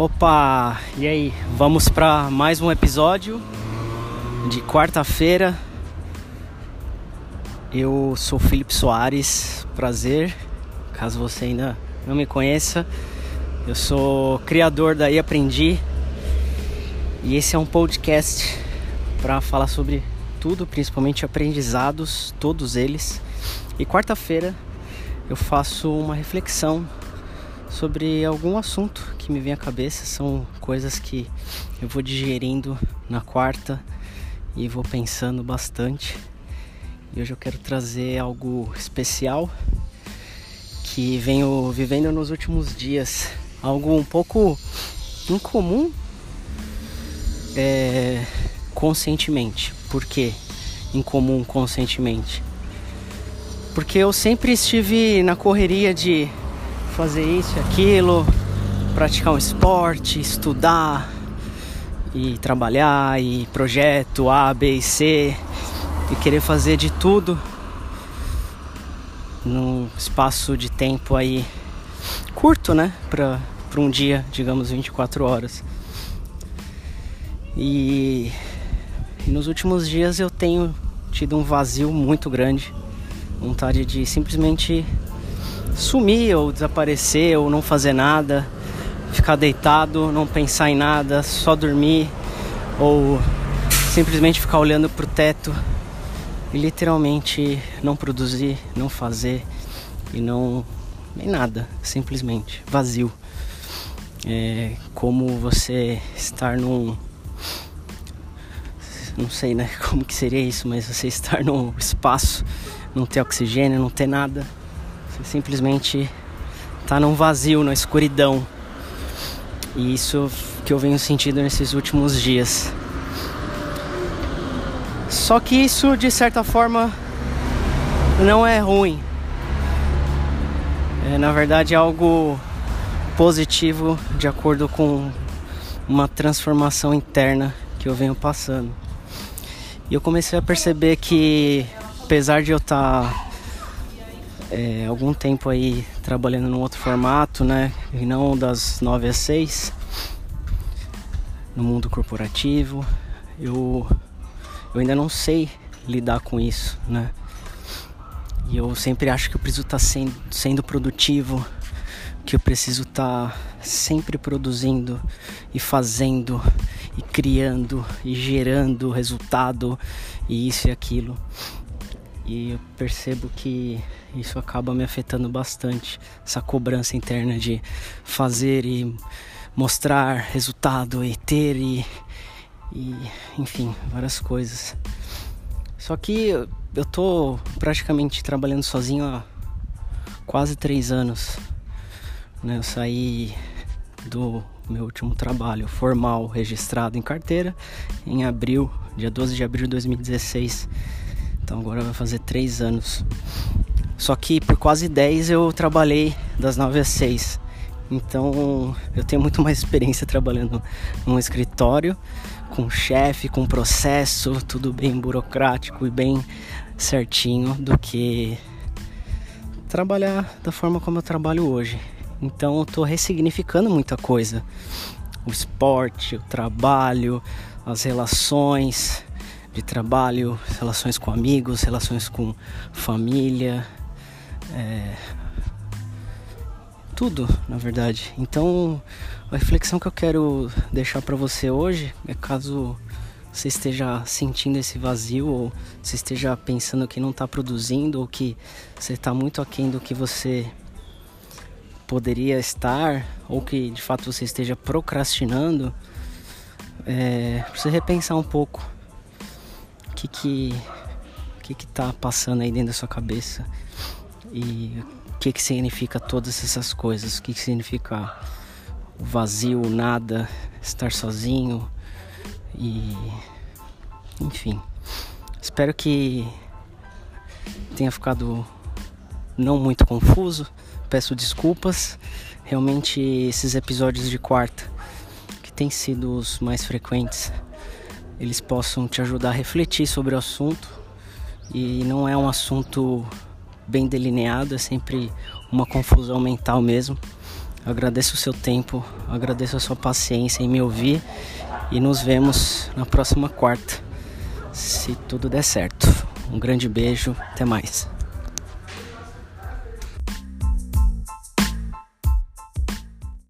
Opa, e aí? Vamos para mais um episódio de quarta-feira. Eu sou Felipe Soares, prazer. Caso você ainda não me conheça, eu sou criador da E Aprendi e esse é um podcast para falar sobre tudo, principalmente aprendizados, todos eles. E quarta-feira eu faço uma reflexão sobre algum assunto que me vem à cabeça. São coisas que eu vou digerindo na quarta e vou pensando bastante. E hoje eu quero trazer algo especial que venho vivendo nos últimos dias. Algo um pouco incomum é, conscientemente. Por que incomum conscientemente? Porque eu sempre estive na correria de fazer isso e aquilo, praticar um esporte, estudar e trabalhar e projeto A, B e C e querer fazer de tudo num espaço de tempo aí curto, né, para para um dia, digamos 24 horas. E, e nos últimos dias eu tenho tido um vazio muito grande, vontade de simplesmente sumir ou desaparecer ou não fazer nada, ficar deitado, não pensar em nada, só dormir ou simplesmente ficar olhando pro teto e literalmente não produzir, não fazer e não nem nada, simplesmente vazio. É como você estar num não sei né como que seria isso, mas você estar num espaço, não ter oxigênio, não ter nada, você simplesmente tá num vazio, na escuridão. E isso que eu venho sentindo nesses últimos dias. Só que isso de certa forma não é ruim. É, na verdade é algo positivo de acordo com uma transformação interna que eu venho passando. E eu comecei a perceber que, apesar de eu estar tá, é, algum tempo aí trabalhando num outro formato, né, e não das 9 às 6, no mundo corporativo, eu, eu ainda não sei lidar com isso, né. E eu sempre acho que eu preciso estar tá sendo, sendo produtivo, que eu preciso estar tá sempre produzindo e fazendo e criando e gerando resultado e isso e aquilo. E eu percebo que isso acaba me afetando bastante, essa cobrança interna de fazer e mostrar resultado e ter e, e enfim, várias coisas. Só que eu tô praticamente trabalhando sozinho há quase três anos. Né? Eu saí do meu último trabalho formal registrado em carteira em abril, dia 12 de abril de 2016. Então agora vai fazer três anos. Só que por quase 10 eu trabalhei das 9 às 6. Então eu tenho muito mais experiência trabalhando num escritório, com chefe, com processo, tudo bem burocrático e bem certinho do que trabalhar da forma como eu trabalho hoje. Então eu tô ressignificando muita coisa. O esporte, o trabalho, as relações de trabalho, relações com amigos, relações com família, é... tudo, na verdade. Então, a reflexão que eu quero deixar para você hoje é caso você esteja sentindo esse vazio ou você esteja pensando que não está produzindo ou que você está muito aquém do que você poderia estar ou que de fato você esteja procrastinando, é, você repensar um pouco que que que que tá passando aí dentro da sua cabeça e o que que significa todas essas coisas, o que que significa o vazio, nada, estar sozinho e enfim. Espero que tenha ficado não muito confuso peço desculpas. Realmente esses episódios de quarta, que têm sido os mais frequentes, eles possam te ajudar a refletir sobre o assunto. E não é um assunto bem delineado, é sempre uma confusão mental mesmo. Eu agradeço o seu tempo, agradeço a sua paciência em me ouvir e nos vemos na próxima quarta, se tudo der certo. Um grande beijo, até mais.